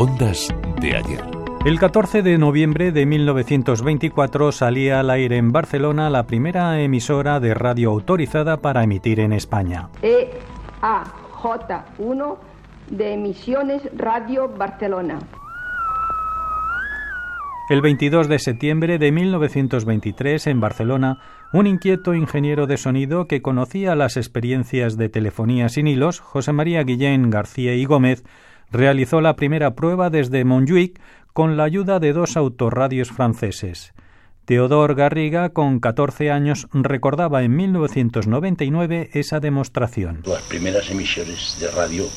Ondas de ayer. El 14 de noviembre de 1924 salía al aire en Barcelona la primera emisora de radio autorizada para emitir en España. EAJ1 de Emisiones Radio Barcelona. El 22 de septiembre de 1923, en Barcelona, un inquieto ingeniero de sonido que conocía las experiencias de telefonía sin hilos, José María Guillén García y Gómez, realizó la primera prueba desde Montjuic con la ayuda de dos autorradios franceses. Teodor Garriga, con 14 años, recordaba en 1999 esa demostración. Las primeras emisiones de radio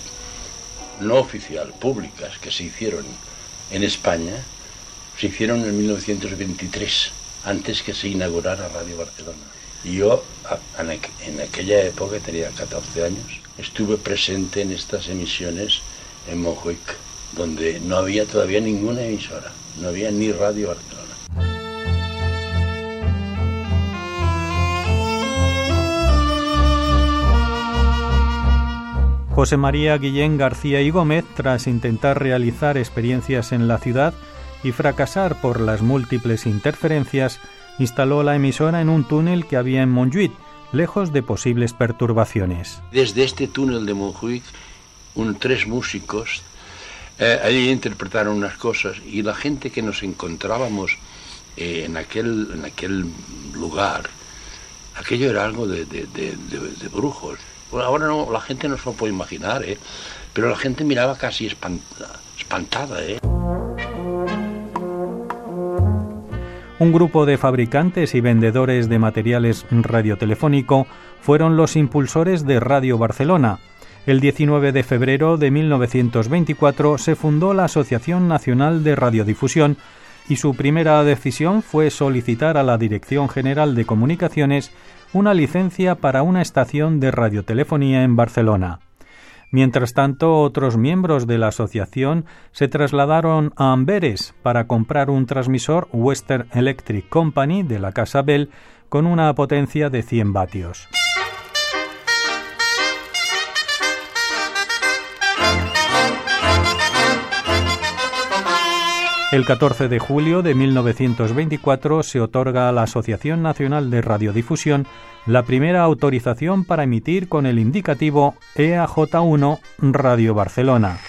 no oficial, públicas, que se hicieron en España, se hicieron en 1923, antes que se inaugurara Radio Barcelona. Yo, en aquella época, tenía 14 años, estuve presente en estas emisiones en Montjuic, donde no había todavía ninguna emisora, no había ni Radio Barcelona. José María Guillén García y Gómez, tras intentar realizar experiencias en la ciudad, y fracasar por las múltiples interferencias, instaló la emisora en un túnel que había en Montjuic, lejos de posibles perturbaciones. Desde este túnel de Montjuic, un, tres músicos eh, allí interpretaron unas cosas y la gente que nos encontrábamos eh, en, aquel, en aquel lugar, aquello era algo de, de, brujos. ahora no, la gente no se lo puede imaginar, ¿eh? pero la gente miraba casi espantada. ¿eh? Un grupo de fabricantes y vendedores de materiales radiotelefónico fueron los impulsores de Radio Barcelona. El 19 de febrero de 1924 se fundó la Asociación Nacional de Radiodifusión y su primera decisión fue solicitar a la Dirección General de Comunicaciones una licencia para una estación de radiotelefonía en Barcelona. Mientras tanto, otros miembros de la asociación se trasladaron a Amberes para comprar un transmisor Western Electric Company de la casa Bell con una potencia de 100 vatios. El 14 de julio de 1924 se otorga a la Asociación Nacional de Radiodifusión la primera autorización para emitir con el indicativo EAJ1 Radio Barcelona.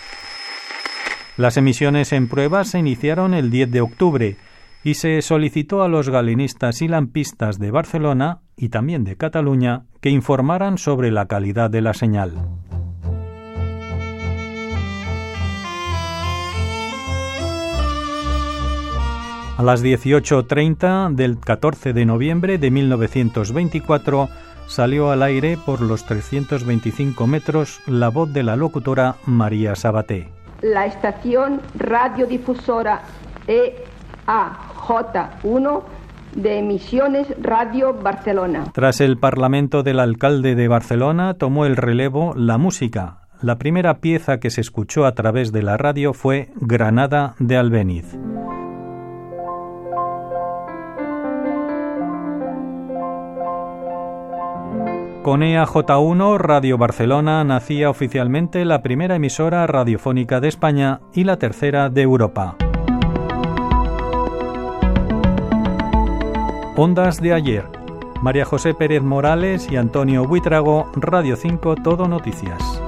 Las emisiones en prueba se iniciaron el 10 de octubre y se solicitó a los galenistas y lampistas de Barcelona y también de Cataluña que informaran sobre la calidad de la señal. A las 18.30 del 14 de noviembre de 1924 salió al aire por los 325 metros la voz de la locutora María Sabaté. La estación radiodifusora EAJ1 de Emisiones Radio Barcelona. Tras el parlamento del alcalde de Barcelona tomó el relevo la música. La primera pieza que se escuchó a través de la radio fue Granada de Albéniz. Con EAJ1 Radio Barcelona nacía oficialmente la primera emisora radiofónica de España y la tercera de Europa. Ondas de ayer. María José Pérez Morales y Antonio Buitrago, Radio 5 Todo Noticias.